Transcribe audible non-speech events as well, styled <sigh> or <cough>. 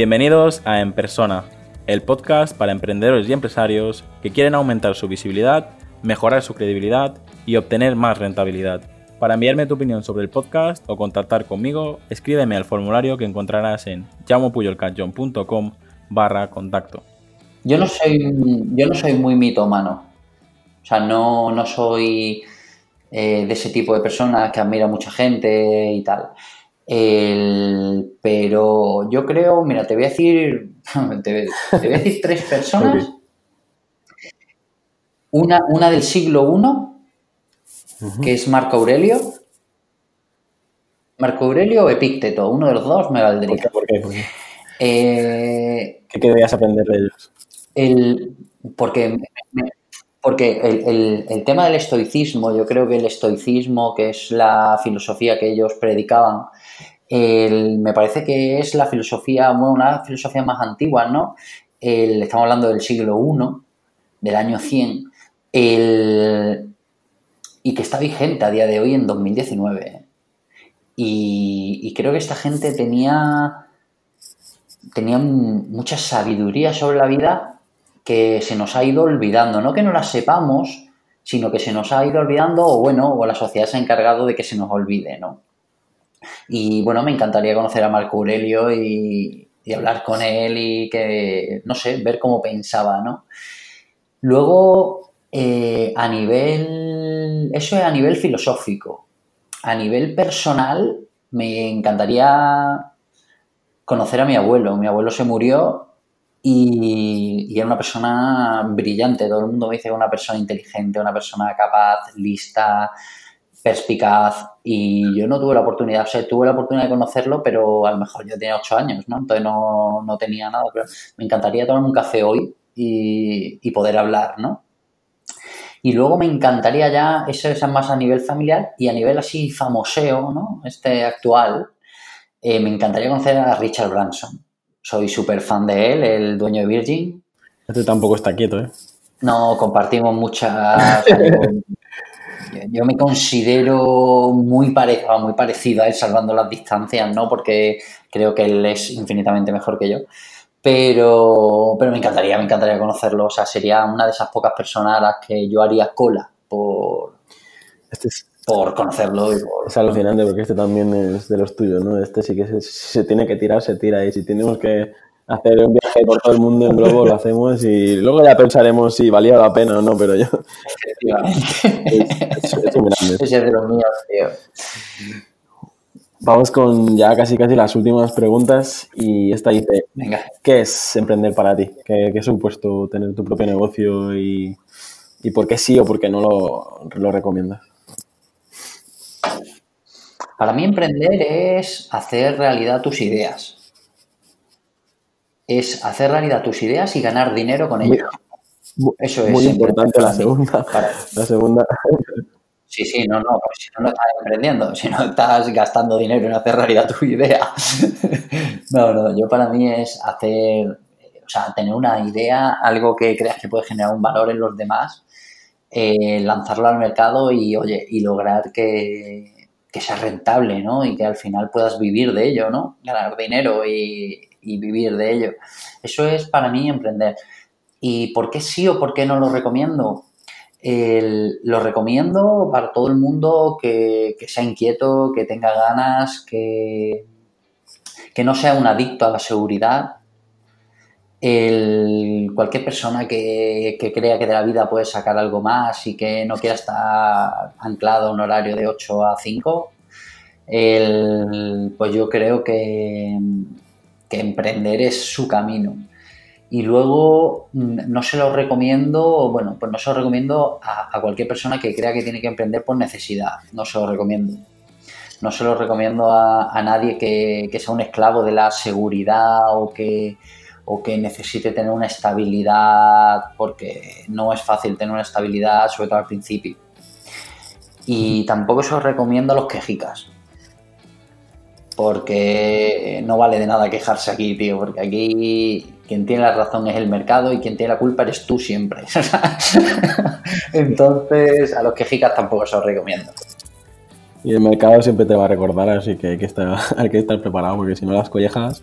Bienvenidos a En Persona, el podcast para emprendedores y empresarios que quieren aumentar su visibilidad, mejorar su credibilidad y obtener más rentabilidad. Para enviarme tu opinión sobre el podcast o contactar conmigo, escríbeme al formulario que encontrarás en llamopuyolcanchon.com barra contacto. Yo no soy, yo no soy muy mitómano. O sea, no, no soy eh, de ese tipo de personas que admira a mucha gente y tal. Pero yo creo, mira, te voy a decir, <laughs> te, voy a decir tres personas. Una, una del siglo I, que es Marco Aurelio. Marco Aurelio o Epícteto, uno de los dos me valdría. ¿Por qué? ¿Por qué? Eh, ¿Qué querías aprender de ellos? El, porque porque el, tema del estoicismo, yo creo que el estoicismo, que es la filosofía que ellos predicaban, me parece que es la filosofía, bueno, una filosofía más antigua, ¿no? estamos hablando del siglo I, del año 100, y que está vigente a día de hoy en 2019. Y, y creo que esta gente tenía, tenía mucha sabiduría sobre la vida que se nos ha ido olvidando, no que no las sepamos, sino que se nos ha ido olvidando o bueno, o la sociedad se ha encargado de que se nos olvide, ¿no? Y bueno, me encantaría conocer a Marco Aurelio y, hablar con él y que, no sé, ver cómo pensaba, ¿no? Luego, eh, a nivel, eso es a nivel filosófico. A nivel personal, me encantaría conocer a mi abuelo. Mi abuelo se murió y, era una persona brillante. Todo el mundo me dice una persona inteligente, una persona capaz, lista, perspicaz. Y yo no tuve la oportunidad, o sea, tuve la oportunidad de conocerlo, pero a lo mejor yo tenía ocho años, ¿no? Entonces no, no tenía nada. Pero me encantaría tomarme un café hoy y, y poder hablar, ¿no? Y luego me encantaría ya, eso es más a nivel familiar y a nivel así famoseo, ¿no? Este actual, eh, me encantaría conocer a Richard Branson soy súper fan de él, el dueño de Virgin. Este tampoco está quieto, ¿eh? No, compartimos muchas... <laughs> yo, me considero muy, muy parecido a él, salvando las distancias, ¿no? Porque creo que él es infinitamente mejor que yo. Pero, pero me encantaría, me encantaría conocerlo. O sea, sería una de esas pocas personas a las que yo haría cola por, este por conocerlo. Es alucinante porque este también es de los tuyos, ¿no? Este sí que se, se tiene que tirar, se tira y si tenemos que hacer un viaje por todo el mundo en globo lo hacemos y luego ya pensaremos si valía la pena o no, pero yo... es, es, es, de los míos, tío. Vamos con ya casi casi las últimas preguntas y esta dice, Venga. ¿qué es emprender para ti? ¿Qué, qué supuesto tener tu propio negocio y, y, por qué sí o por qué no lo, lo recomiendas? Para mí emprender es hacer realidad tus ideas. Es hacer realidad tus ideas y ganar dinero con ello. Eso es. Muy importante la segunda. La segunda. Sí, sí, no, no, si no, no estás emprendiendo, si no estás gastando dinero en hacer realidad tu idea. <laughs> no, no, yo para mí es hacer, o sea, tener una idea, algo que creas que puede generar un valor en los demás, eh, lanzarlo al mercado y, oye, y lograr que, que sea rentable, ¿no? Y que al final puedas vivir de ello, ¿no? Ganar dinero y, vivir de ello. Eso es para mí emprender. ¿Y por qué sí o por qué no lo recomiendo? lo recomiendo para todo el mundo que, sea inquieto, que tenga ganas, que, que no sea un adicto a la seguridad, el, cualquier persona que, crea que de la vida puede sacar algo más y que no quiera estar anclado a un horario de 8 a 5, el, pues yo creo que, que emprender es su camino. Y luego mm, no se lo recomiendo, bueno, pues no se lo recomiendo a, cualquier persona que crea que tiene que emprender por necesidad, no se lo recomiendo. No se lo recomiendo a, a nadie que, que sea un esclavo de la seguridad o que, o que necesite tener una estabilidad, porque no es fácil tener una estabilidad, sobre todo al principio. Y tampoco se os recomiendo a los quejicas, porque no vale de nada quejarse aquí, tío, porque aquí quien tiene la razón es el mercado y quien tiene la culpa eres tú siempre. <laughs> Entonces, a los quejicas tampoco se os recomiendo. Y el mercado siempre te va a recordar, así que hay que estar, <laughs> hay que estar preparado, porque si no las collejas